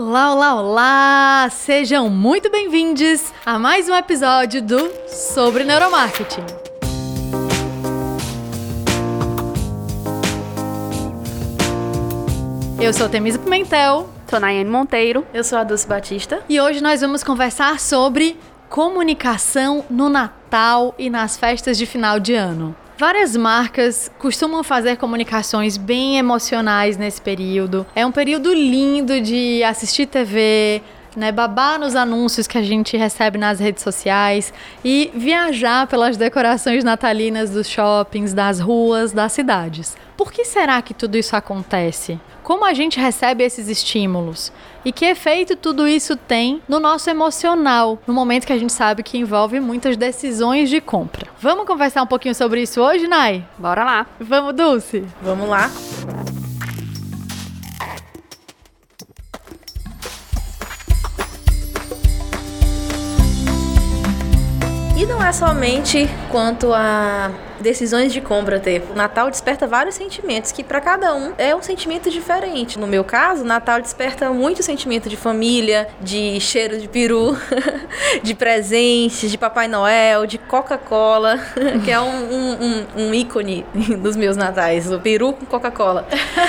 Olá, olá, olá! Sejam muito bem-vindos a mais um episódio do Sobre Neuromarketing. Eu sou Temisa Pimentel. Sou Nayane Monteiro. Eu sou a Dulce Batista. E hoje nós vamos conversar sobre comunicação no Natal e nas festas de final de ano. Várias marcas costumam fazer comunicações bem emocionais nesse período. É um período lindo de assistir TV, né, babar nos anúncios que a gente recebe nas redes sociais e viajar pelas decorações natalinas dos shoppings, das ruas, das cidades. Por que será que tudo isso acontece? Como a gente recebe esses estímulos? E que efeito tudo isso tem no nosso emocional, no momento que a gente sabe que envolve muitas decisões de compra? Vamos conversar um pouquinho sobre isso hoje, Nai? Bora lá. Vamos, Dulce? Vamos lá. E não é somente quanto a decisões de compra ter. O Natal desperta vários sentimentos que para cada um é um sentimento diferente. No meu caso, o Natal desperta muito sentimento de família, de cheiro de peru, de presentes, de Papai Noel, de Coca-Cola, que é um, um, um, ícone dos meus natais, o peru com Coca-Cola.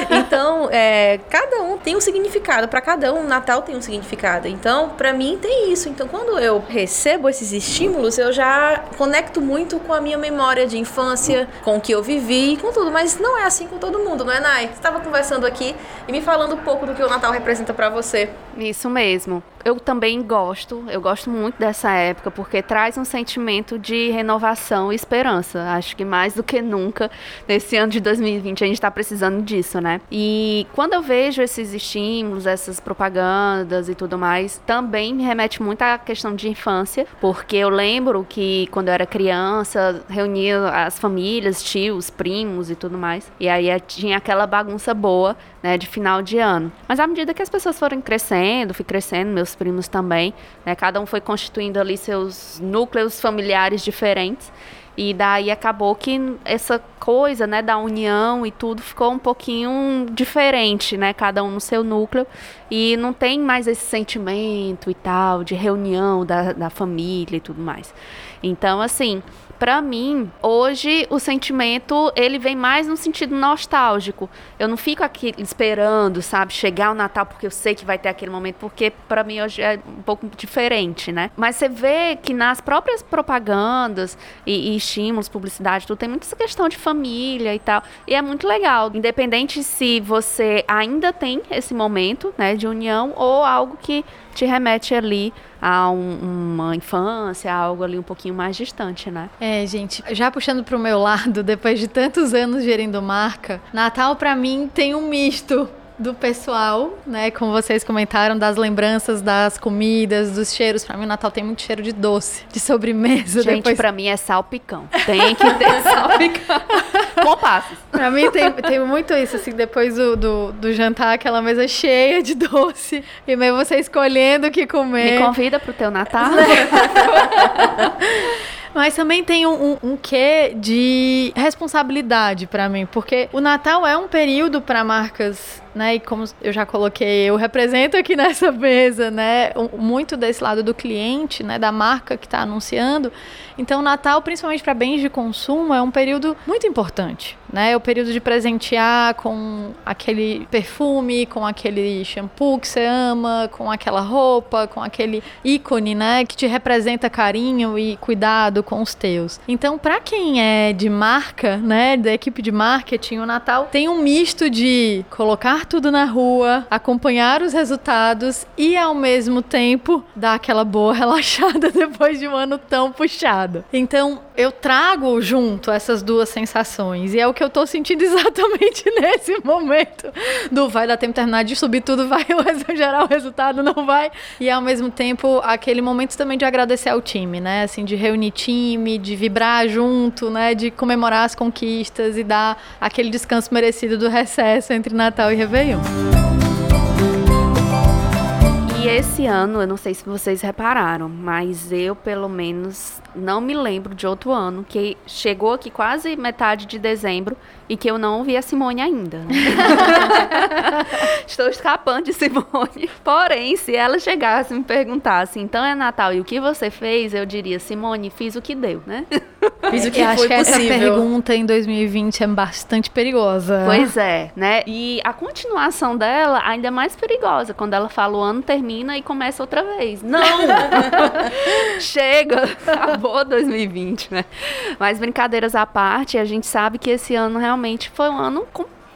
Então, é, cada um tem um significado, para cada um o Natal tem um significado. Então, para mim tem isso. Então, quando eu recebo esses estímulos, eu já conecto muito com a minha memória de infância infância, com o que eu vivi, com tudo. Mas não é assim com todo mundo, não é, Nai? Você estava conversando aqui e me falando um pouco do que o Natal representa para você. Isso mesmo. Eu também gosto, eu gosto muito dessa época, porque traz um sentimento de renovação e esperança. Acho que mais do que nunca, nesse ano de 2020, a gente está precisando disso, né? E quando eu vejo esses estímulos, essas propagandas e tudo mais, também me remete muito à questão de infância, porque eu lembro que quando eu era criança, reunia as famílias, tios, primos e tudo mais. E aí tinha aquela bagunça boa, né, de final de ano. Mas à medida que as pessoas foram crescendo, fui crescendo, meus primos também, né, cada um foi constituindo ali seus núcleos familiares diferentes. E daí acabou que essa coisa, né, da união e tudo ficou um pouquinho diferente, né, cada um no seu núcleo. E não tem mais esse sentimento e tal de reunião da, da família e tudo mais. Então, assim, para mim, hoje o sentimento ele vem mais no sentido nostálgico. Eu não fico aqui esperando, sabe, chegar o Natal porque eu sei que vai ter aquele momento, porque para mim hoje é um pouco diferente, né? Mas você vê que nas próprias propagandas e, e estímulos, publicidade, tudo tem muita essa questão de família e tal. E é muito legal, independente se você ainda tem esse momento, né, de união ou algo que te remete ali a um, uma infância, algo ali um pouquinho mais distante, né? É, gente, já puxando pro meu lado, depois de tantos anos gerindo marca, Natal para mim tem um misto do pessoal, né? Como vocês comentaram, das lembranças das comidas, dos cheiros. Para mim, o Natal tem muito cheiro de doce, de sobremesa. Gente, depois... para mim é salpicão. Tem que ter salpicão. Com passos. Pra mim tem, tem muito isso, assim, depois do, do, do, jantar, aquela mesa cheia de doce. E meio você escolhendo o que comer. Me convida pro teu Natal. Mas também tem um, um, um quê de responsabilidade para mim, porque o Natal é um período para marcas né? E como eu já coloquei, eu represento aqui nessa mesa, né? Muito desse lado do cliente, né? Da marca que está anunciando. Então, Natal, principalmente para bens de consumo, é um período muito importante, né? É o período de presentear com aquele perfume, com aquele shampoo que você ama, com aquela roupa, com aquele ícone, né? Que te representa carinho e cuidado com os teus. Então, para quem é de marca, né? Da equipe de marketing, o Natal tem um misto de colocar tudo na rua, acompanhar os resultados e ao mesmo tempo dar aquela boa relaxada depois de um ano tão puxado. Então, eu trago junto essas duas sensações e é o que eu tô sentindo exatamente nesse momento do vai dar tempo de terminar de subir tudo, vai gerar o resultado, não vai. E ao mesmo tempo, aquele momento também de agradecer ao time, né? Assim, de reunir time, de vibrar junto, né? De comemorar as conquistas e dar aquele descanso merecido do recesso entre Natal e. Réveillon. E esse ano, eu não sei se vocês repararam, mas eu pelo menos não me lembro de outro ano que chegou aqui quase metade de dezembro e que eu não vi a Simone ainda. Estou escapando de Simone. Porém, se ela chegasse e me perguntasse, então é Natal e o que você fez? Eu diria, Simone, fiz o que deu, né? Fiz o que eu foi acho que possível. essa pergunta em 2020 é bastante perigosa. Pois é, né? E a continuação dela ainda é mais perigosa, quando ela fala o ano termina e começa outra vez. Não! Chega! Acabou 2020, né? Mas brincadeiras à parte, a gente sabe que esse ano realmente foi um ano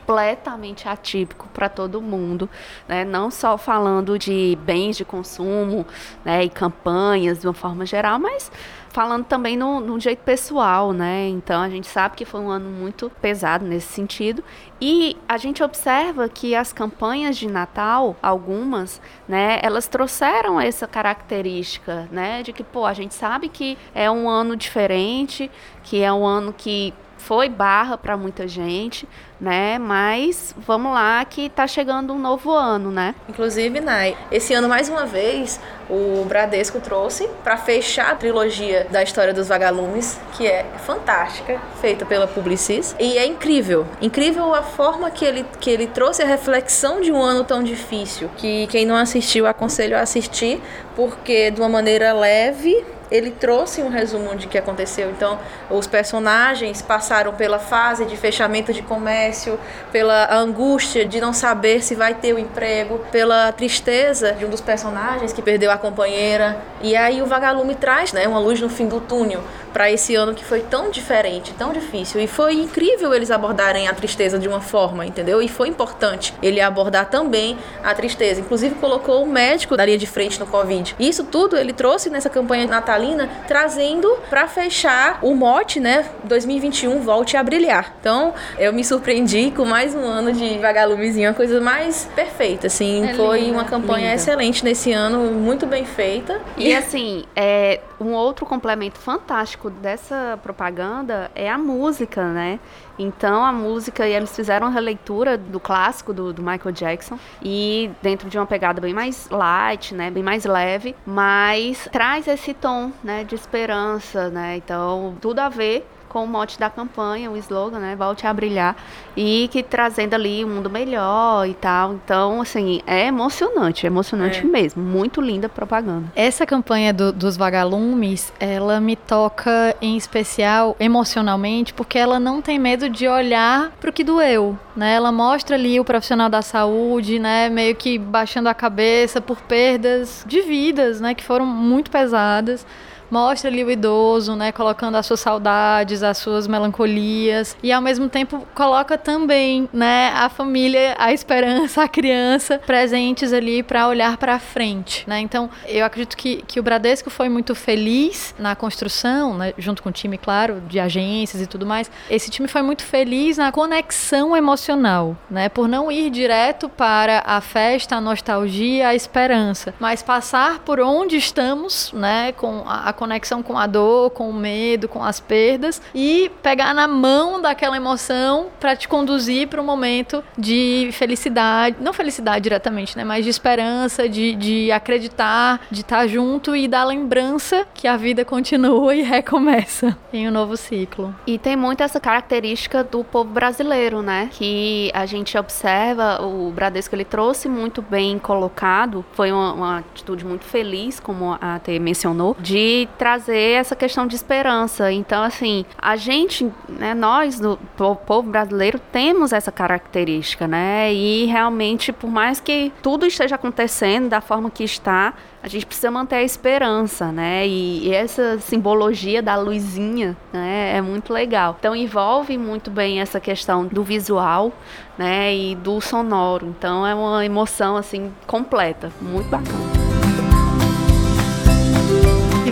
completamente atípico para todo mundo, né? Não só falando de bens de consumo, né, e campanhas de uma forma geral, mas falando também no, no, jeito pessoal, né? Então a gente sabe que foi um ano muito pesado nesse sentido. E a gente observa que as campanhas de Natal, algumas, né, elas trouxeram essa característica, né? De que, pô, a gente sabe que é um ano diferente, que é um ano que foi barra para muita gente, né? Mas vamos lá que tá chegando um novo ano, né? Inclusive, Nai, esse ano mais uma vez o Bradesco trouxe para fechar a trilogia da história dos vagalumes, que é fantástica, feita pela Publicis, e é incrível, incrível a forma que ele que ele trouxe a reflexão de um ano tão difícil, que quem não assistiu aconselho a assistir, porque de uma maneira leve ele trouxe um resumo de que aconteceu. Então, os personagens passaram pela fase de fechamento de comércio, pela angústia de não saber se vai ter o emprego, pela tristeza de um dos personagens que perdeu a companheira. E aí o Vagalume traz, né, uma luz no fim do túnel para esse ano que foi tão diferente, tão difícil. E foi incrível eles abordarem a tristeza de uma forma, entendeu? E foi importante ele abordar também a tristeza. Inclusive colocou o médico da linha de frente no Covid. Isso tudo ele trouxe nessa campanha natalina, trazendo para fechar o mote, né? 2021 volte a brilhar. Então, eu me surpreendi com mais um ano de vagalumezinho, uma coisa mais perfeita, assim. É foi linda, uma campanha linda. excelente nesse ano, muito bem feita. E assim, é, um outro complemento fantástico dessa propaganda é a música, né? Então a música, e eles fizeram uma releitura do clássico do, do Michael Jackson e dentro de uma pegada bem mais light, né, bem mais leve, mas traz esse tom, né, de esperança, né? Então tudo a ver com o mote da campanha, o slogan, né, volte a brilhar e que trazendo ali um mundo melhor e tal. Então, assim, é emocionante, é emocionante É. mesmo, muito linda propaganda. Essa campanha do- dos vagalumes, ela me toca em especial emocionalmente, porque ela não tem medo de olhar pro que doeu, né? Ela mostra ali o profissional da saúde, né, meio que baixando a cabeça por perdas de vidas, né, que foram muito pesadas. Mostra ali o idoso, né, colocando as suas saudades, as suas melancolias e ao mesmo tempo coloca também, né, a família, a esperança, a criança presentes ali para olhar para frente, né? Então, eu acredito que, que o Bradesco foi muito feliz na construção, né, junto com o time, claro, de agências e tudo mais. Esse time foi muito feliz na conexão emocional, né, por não ir direto para a festa, a nostalgia, a esperança, mas passar por onde estamos, né, com a, a conexão com a dor, com o medo, com as perdas e pegar na mão daquela emoção para te conduzir para um momento de felicidade, não felicidade diretamente, né, mas de esperança, de, de acreditar, de estar junto e da lembrança que a vida continua e recomeça em um novo ciclo. E tem muito essa característica do povo brasileiro, né? Que a gente observa, o Bradesco ele trouxe muito bem colocado, foi uma, uma atitude muito feliz, como a T mencionou, de trazer essa questão de esperança. Então, assim, a gente, né, nós, do po- povo brasileiro, temos essa característica, né? E realmente, por mais que tudo esteja acontecendo da forma que está, a gente precisa manter a esperança, né? E, e essa simbologia da luzinha, né, é muito legal. Então envolve muito bem essa questão do visual, né, e do sonoro. Então é uma emoção assim completa, muito bacana.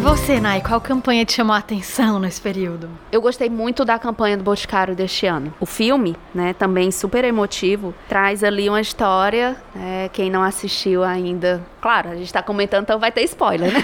Você, Nai, qual campanha te chamou a atenção nesse período? Eu gostei muito da campanha do Boticário deste ano. O filme, né, também super emotivo, traz ali uma história. né, quem não assistiu ainda, claro, a gente está comentando, então vai ter spoiler, né?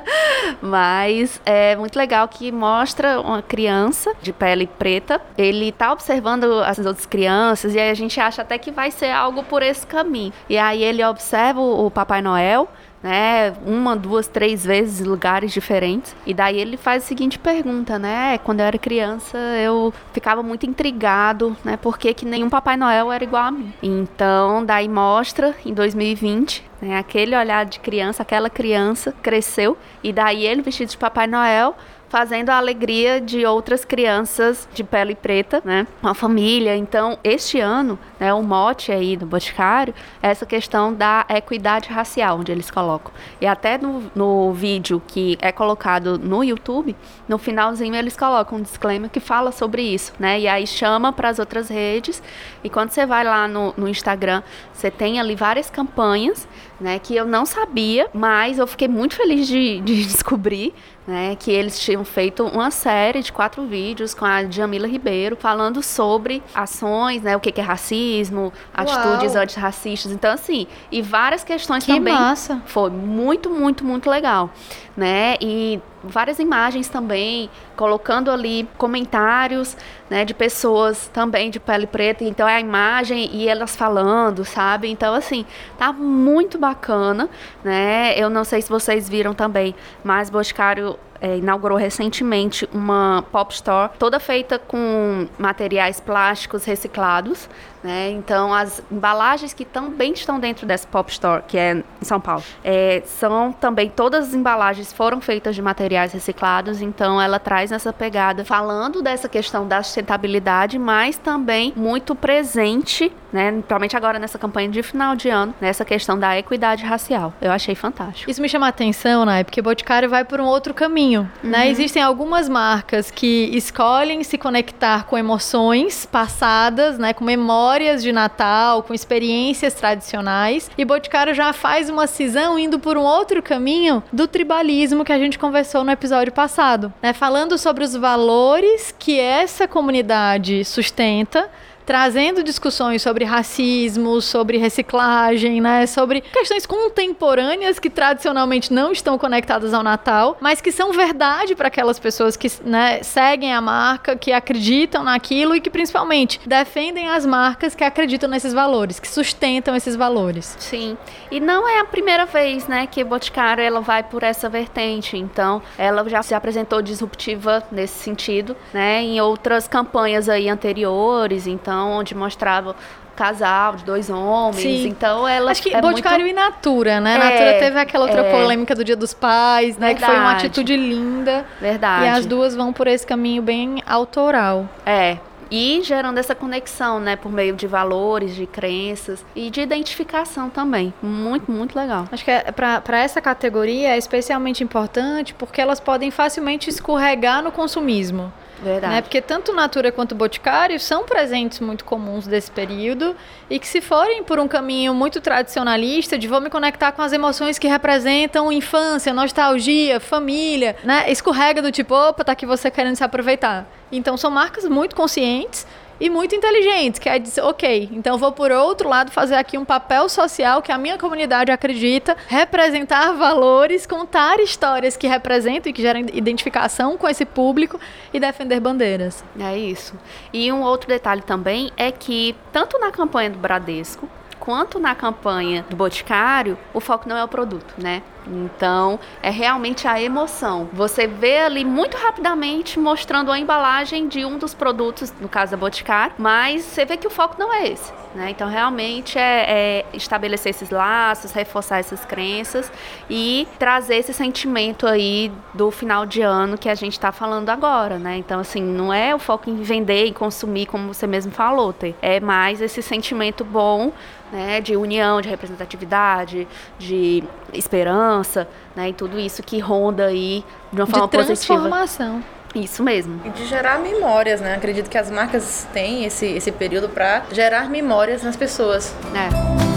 Mas é muito legal que mostra uma criança de pele preta. Ele tá observando as outras crianças e aí a gente acha até que vai ser algo por esse caminho. E aí ele observa o Papai Noel né? Uma, duas, três vezes em lugares diferentes. E daí ele faz a seguinte pergunta, né? Quando eu era criança, eu ficava muito intrigado, né? Por que, que nenhum Papai Noel era igual a mim. Então, daí mostra em 2020 né, aquele olhar de criança, aquela criança cresceu e daí ele vestido de Papai Noel fazendo a alegria de outras crianças de pele preta, né? Uma família. Então, este ano, né, o mote aí do Boticário é essa questão da equidade racial, onde eles colocam. E até no, no vídeo que é colocado no YouTube, no finalzinho eles colocam um disclaimer que fala sobre isso, né? E aí chama para as outras redes. E quando você vai lá no, no Instagram, você tem ali várias campanhas né, que eu não sabia, mas eu fiquei muito feliz de, de descobrir né, que eles tinham feito uma série de quatro vídeos com a Jamila Ribeiro falando sobre ações, né, o que, é racismo, atitudes Uau. antirracistas, então assim, e várias questões que também. Massa. Foi muito, muito, muito legal, né? E várias imagens também, colocando ali comentários, né, de pessoas também de pele preta, então é a imagem e elas falando, sabe? Então assim, tá muito bacana, né? Eu não sei se vocês viram também, mas Boticário é, inaugurou recentemente uma pop store toda feita com materiais plásticos reciclados, né? Então, as embalagens que também estão dentro dessa Pop Store, que é em São Paulo, é, são também, todas as embalagens foram feitas de materiais reciclados, então ela traz essa pegada falando dessa questão da sustentabilidade, mas também muito presente, né? Principalmente agora nessa campanha de final de ano, nessa questão da equidade racial. Eu achei fantástico. Isso me chama a atenção, né? Porque Boticário vai por um outro caminho, né? uhum. né? Existem algumas marcas que escolhem se conectar com emoções passadas, né? Com memórias de Natal, com experiências tradicionais. E Boticário já faz uma cisão indo por um outro caminho do tribalismo que a gente conversou no episódio passado, né? Falando sobre os valores que essa comunidade sustenta trazendo discussões sobre racismo, sobre reciclagem, né, sobre questões contemporâneas que tradicionalmente não estão conectadas ao Natal, mas que são verdade para aquelas pessoas que né, seguem a marca, que acreditam naquilo e que principalmente defendem as marcas que acreditam nesses valores, que sustentam esses valores. Sim. E não é a primeira vez, né, que Boticário ela vai por essa vertente. Então, ela já se apresentou disruptiva nesse sentido, né, em outras campanhas aí anteriores. Então onde mostrava casal de dois homens. Sim. Então ela Acho que é Boticário muito... e Natura, né? É, Natura teve aquela outra é... polêmica do Dia dos Pais, né? Verdade. Que foi uma atitude linda. Verdade. E as duas vão por esse caminho bem autoral. É. E gerando essa conexão, né, por meio de valores, de crenças e de identificação também. Muito, muito legal. Acho que é, para essa categoria é especialmente importante porque elas podem facilmente escorregar no consumismo. Verdade. Né? Porque tanto Natura quanto Boticário são presentes muito comuns desse período e que se forem por um caminho muito tradicionalista de vou me conectar com as emoções que representam infância, nostalgia, família, né? Escorrega do tipo, opa, tá aqui você querendo se aproveitar. Então são marcas muito conscientes e muito inteligentes, que é dizer, ok, então vou por outro lado fazer aqui um papel social que a minha comunidade acredita, representar valores, contar histórias que representam e que geram identificação com esse público e defender bandeiras. É isso. E um outro detalhe também é que tanto na campanha do Bradesco quanto na campanha do Boticário, o foco não é o produto, né? Então, é realmente a emoção. Você vê ali muito rapidamente mostrando a embalagem de um dos produtos, no caso da Boticário, mas você vê que o foco não é esse. Né? Então, realmente é, é, estabelecer esses laços, reforçar essas crenças e trazer esse sentimento aí do final de ano que a gente está falando agora, né? Então, assim, não é o foco em vender e consumir, como você mesmo falou, ter. é mais esse sentimento bom, né? De união, de representatividade, de esperança, né? E tudo isso que ronda aí de uma forma de transformação. positiva. Isso mesmo. E de gerar memórias, né? Acredito que as marcas têm esse, esse período para gerar memórias nas pessoas. É.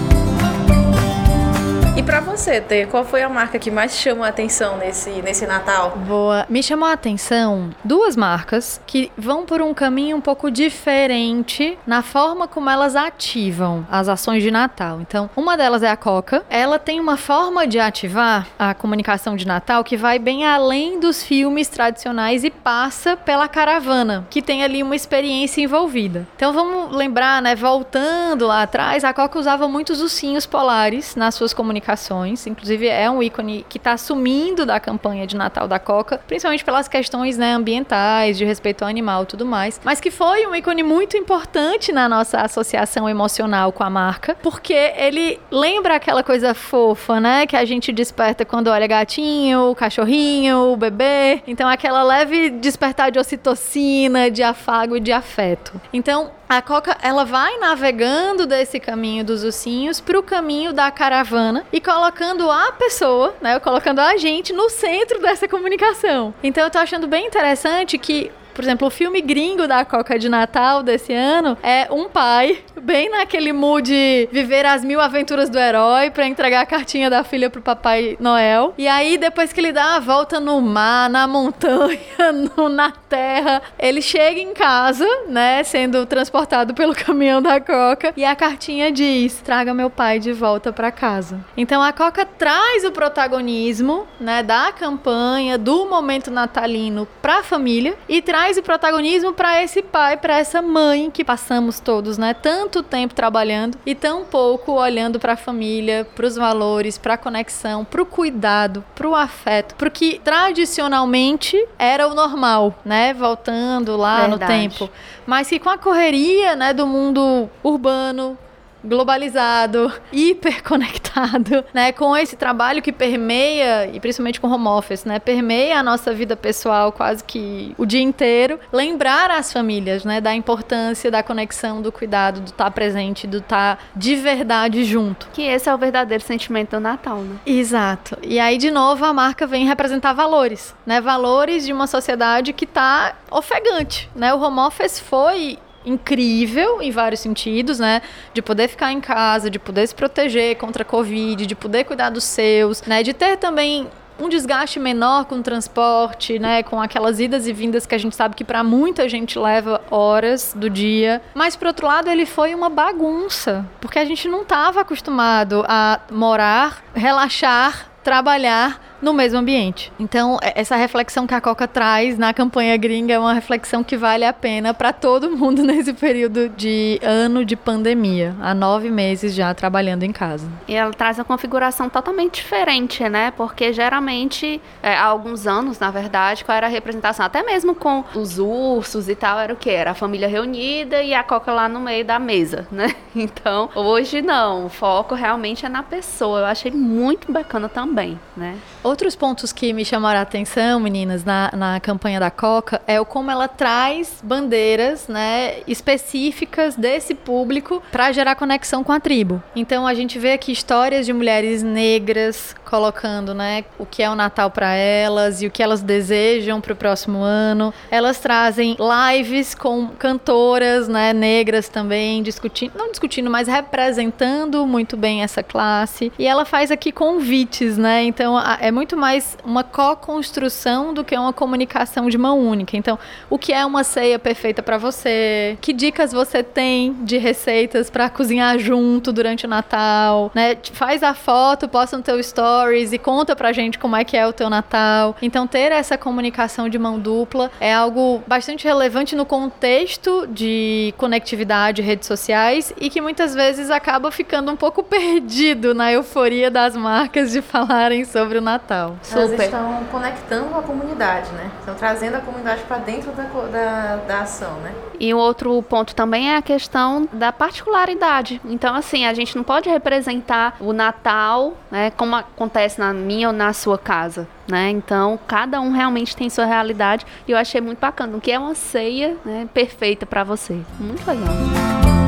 E para você, Tê, qual foi a marca que mais chamou a atenção nesse, nesse Natal? Boa. Me chamou a atenção duas marcas que vão por um caminho um pouco diferente na forma como elas ativam as ações de Natal. Então, uma delas é a Coca. Ela tem uma forma de ativar a comunicação de Natal que vai bem além dos filmes tradicionais e passa pela caravana, que tem ali uma experiência envolvida. Então, vamos lembrar, né, voltando lá atrás, a Coca usava muitos ursinhos polares nas suas comunicações comunicações. Inclusive, é um ícone que está sumindo da campanha de Natal da Coca, principalmente pelas questões né, ambientais, de respeito ao animal e tudo mais. Mas que foi um ícone muito importante na nossa associação emocional com a marca, porque ele lembra aquela coisa fofa, né? Que a gente desperta quando olha gatinho, cachorrinho, bebê. Então, aquela leve despertar de ocitocina, de afago e de afeto. Então, a Coca, ela vai navegando desse caminho dos ursinhos para o caminho da caravana e colocando a pessoa, né, colocando a gente no centro dessa comunicação. Então eu tô achando bem interessante que por exemplo, o filme gringo da Coca de Natal desse ano é um pai, bem naquele mood de viver as mil aventuras do herói para entregar a cartinha da filha pro Papai Noel. E aí, depois que ele dá a volta no mar, na montanha, no, na terra, ele chega em casa, né, sendo transportado pelo caminhão da Coca, e a cartinha diz: traga meu pai de volta para casa. Então a Coca traz o protagonismo, né, da campanha, do momento natalino para a família e traz mais o protagonismo para esse pai, para essa mãe que passamos todos, né? Tanto tempo trabalhando e tão pouco olhando para a família, para os valores, para a conexão, para o cuidado, para o afeto, para o que tradicionalmente era o normal, né? Voltando lá Verdade. no tempo, mas que com a correria, né, do mundo urbano, globalizado, hiperconectado, né, com esse trabalho que permeia, e principalmente com home office, né, permeia a nossa vida pessoal quase que o dia inteiro, lembrar as famílias, né, da importância da conexão, do cuidado, do estar tá presente, do estar tá de verdade junto. Que esse é o verdadeiro sentimento do Natal, né? Exato. E aí, de novo, a marca vem representar valores, né, valores de uma sociedade que está ofegante, né, o home office foi incrível em vários sentidos, né? De poder ficar em casa, de poder se proteger contra a Covid, de poder cuidar dos seus, né? De ter também um desgaste menor com o transporte, né, com aquelas idas e vindas que a gente sabe que para muita gente leva horas do dia. Mas por outro lado, ele foi uma bagunça, porque a gente não estava acostumado a morar, relaxar, trabalhar no mesmo ambiente. Então, é, essa reflexão que a Coca traz na campanha gringa é uma reflexão que vale a pena para todo mundo nesse período de ano de pandemia, há nove meses já trabalhando em casa. E ela traz uma configuração totalmente diferente, né? Porque geralmente, é, há alguns anos, na verdade, qual era a representação? Até mesmo com os ursos e tal, era o que? Era a família reunida e a Coca lá no meio da mesa, né? Então, hoje não, o foco realmente é na pessoa. Eu achei muito bacana também, né? Outros pontos que me chamaram a atenção, meninas, na, na campanha da Coca, é o como ela traz bandeiras, né, específicas desse público para gerar conexão com a tribo. Então a gente vê aqui histórias de mulheres negras colocando, né, o que é o Natal para elas e o que elas desejam para o próximo ano. Elas trazem lives com cantoras, né, negras também, discutindo, não discutindo, mas representando muito bem essa classe. E ela faz aqui convites, né? Então é muito muito mais uma co-construção do que uma comunicação de mão única. Então, o que é uma ceia perfeita para você? Que dicas você tem de receitas para cozinhar junto durante o Natal, né? Faz a foto, posta no teu stories e conta pra gente como é que é o teu Natal. Então, ter essa comunicação de mão dupla é algo bastante relevante no contexto de conectividade, redes sociais e que muitas vezes acaba ficando um pouco perdido na euforia das marcas de falarem sobre o Natal. Total. Elas Super. estão conectando a comunidade, né? Estão trazendo a comunidade para dentro da, da, da ação, né? E um outro ponto também é a questão da particularidade. Então, assim, a gente não pode representar o Natal, né, como acontece na minha ou na sua casa. Né? Então, cada um realmente tem sua realidade e eu achei muito bacana. O que é uma ceia né, perfeita para você. Muito legal.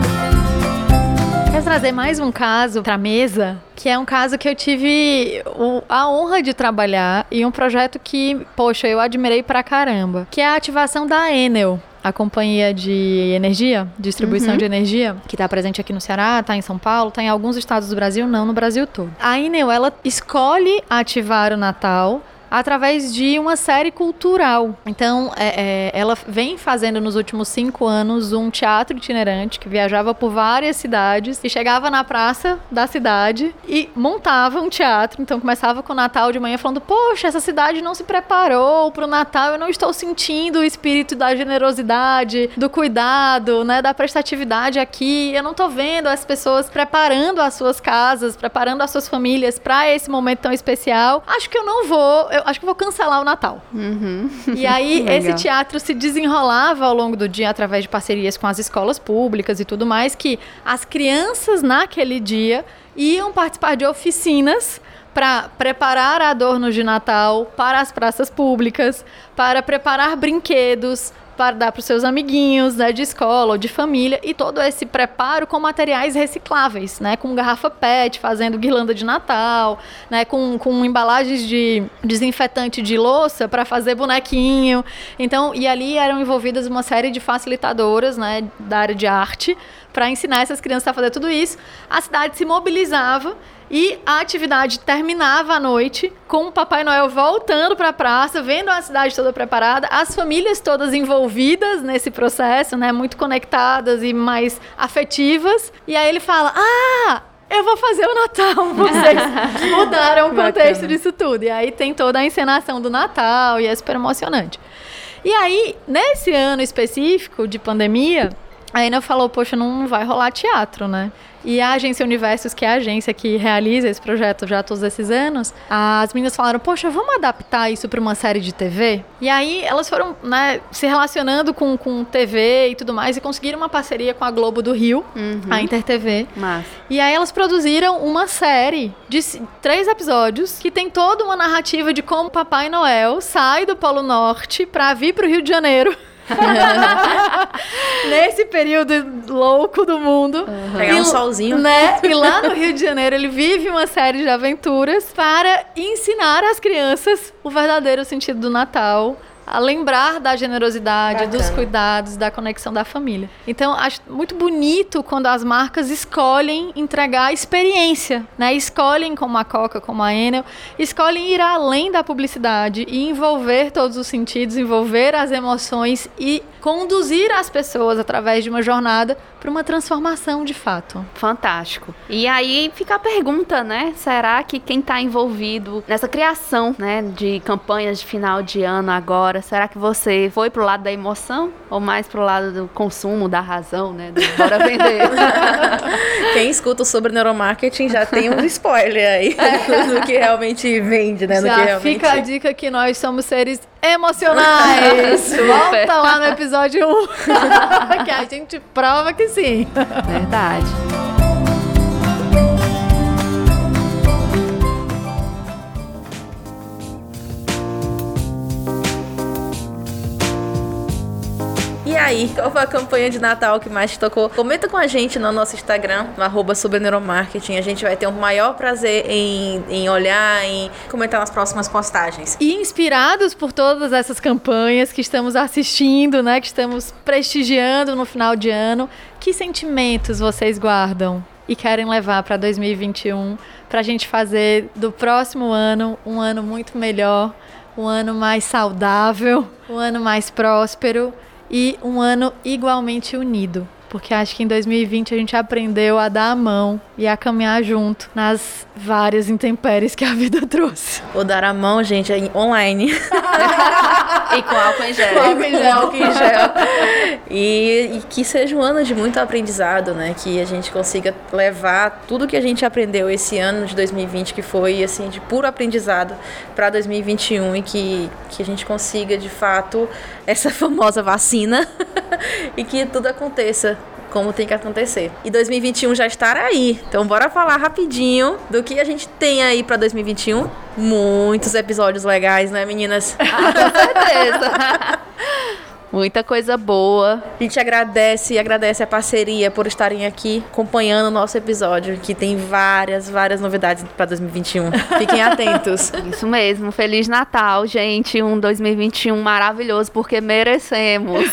Quer trazer mais um caso para mesa? Que é um caso que eu tive a honra de trabalhar e um projeto que, poxa, eu admirei pra caramba. Que é a ativação da Enel a companhia de energia, distribuição uhum. de energia, que está presente aqui no Ceará, está em São Paulo, está em alguns estados do Brasil, não no Brasil todo. A Enel, ela escolhe ativar o Natal através de uma série cultural. Então, é, é, ela vem fazendo nos últimos cinco anos um teatro itinerante que viajava por várias cidades e chegava na praça da cidade e montava um teatro. Então, começava com o Natal de manhã falando: Poxa, essa cidade não se preparou para o Natal, eu não estou sentindo o espírito da generosidade, do cuidado, né, da prestatividade aqui. Eu não estou vendo as pessoas preparando as suas casas, preparando as suas famílias para esse momento tão especial. Acho que eu não vou, eu acho que vou cancelar o Natal. Uhum. E aí, esse teatro se desenrolava ao longo do dia através de parcerias com as escolas públicas e tudo mais, que as crianças naquele dia iam participar de oficinas para preparar adornos de Natal para as praças públicas, para preparar brinquedos, para dar para os seus amiguinhos, né, de escola ou de família, e todo esse preparo com materiais recicláveis, né, com garrafa PET, fazendo guirlanda de Natal, né, com, com embalagens de desinfetante de louça para fazer bonequinho. Então, e ali eram envolvidas uma série de facilitadoras, né, da área de arte, para ensinar essas crianças a fazer tudo isso. A cidade se mobilizava e a atividade terminava à noite com o Papai Noel voltando para a praça, vendo a cidade toda preparada, as famílias todas envolvidas nesse processo, né, muito conectadas e mais afetivas. E aí ele fala: "Ah, eu vou fazer o Natal. Vocês mudaram o contexto Bacana. disso tudo. E aí tem toda a encenação do Natal e é super emocionante. E aí, nesse ano específico de pandemia, a Ana falou, poxa, não vai rolar teatro, né? E a agência Universos, que é a agência que realiza esse projeto já todos esses anos, as meninas falaram, poxa, vamos adaptar isso para uma série de TV? E aí elas foram né, se relacionando com, com TV e tudo mais e conseguiram uma parceria com a Globo do Rio, a InterTV. Massa. E aí elas produziram uma série de três episódios que tem toda uma narrativa de como Papai Noel sai do Polo Norte para vir para o Rio de Janeiro. Nesse período louco do mundo. Pegar um E- solzinho. Né? E lá no Rio de Janeiro ele vive uma série de aventuras para ensinar às crianças o verdadeiro sentido do Natal. A lembrar da generosidade, Bacana. dos cuidados, da conexão da família. Então, acho muito bonito quando as marcas escolhem entregar experiência, né? Escolhem, como a Coca, como a Enel, escolhem ir além da publicidade e envolver todos os sentidos, envolver as emoções e conduzir as pessoas através de uma jornada para uma transformação de fato. Fantástico. E aí fica a pergunta, né? Será que quem está envolvido nessa criação, né, de campanhas de final de ano agora, será que você foi pro lado da emoção ou mais pro lado do consumo, da razão, né? Do bora vender? Quem escuta sobre neuromarketing já tem um spoiler aí do que realmente vende, né? Já realmente... fica a dica que nós somos seres emocionais. Super. Volta lá no episódio 1, que a gente prova que sim. Verdade. Aí, qual foi a campanha de Natal que mais te tocou? Comenta com a gente no nosso Instagram, no arroba neuromarketing. A gente vai ter o maior prazer em, em olhar, em comentar nas próximas postagens. E inspirados por todas essas campanhas que estamos assistindo, né, que estamos prestigiando no final de ano, que sentimentos vocês guardam e querem levar para 2021 para a gente fazer do próximo ano um ano muito melhor, um ano mais saudável, um ano mais próspero e um ano igualmente unido. Porque acho que em 2020 a gente aprendeu a dar a mão e a caminhar junto nas várias intempéries que a vida trouxe. Vou dar a mão, gente, é em- online. E com álcool em gel. Álcool em gel. Álcool em gel. E, e que seja um ano de muito aprendizado, né? Que a gente consiga levar tudo que a gente aprendeu esse ano de 2020, que foi assim de puro aprendizado, para 2021 e que, que a gente consiga de fato essa famosa vacina e que tudo aconteça como tem que acontecer. E 2021 já estará aí. Então bora falar rapidinho do que a gente tem aí para 2021. Muitos episódios legais, né, meninas? Ah, com certeza. Muita coisa boa. A gente agradece e agradece a parceria por estarem aqui acompanhando o nosso episódio, que tem várias, várias novidades para 2021. Fiquem atentos. Isso mesmo. Feliz Natal, gente. Um 2021 maravilhoso, porque merecemos.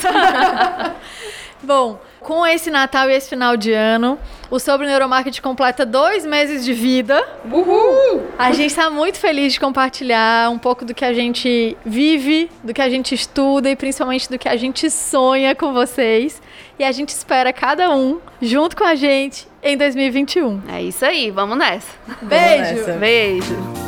Bom, com esse Natal e esse final de ano, o Sobre Neuromarketing completa dois meses de vida. Uhul! A gente está muito feliz de compartilhar um pouco do que a gente vive, do que a gente estuda e principalmente do que a gente sonha com vocês. E a gente espera cada um junto com a gente em 2021. É isso aí, vamos nessa. Beijo! Vamos nessa. Beijo!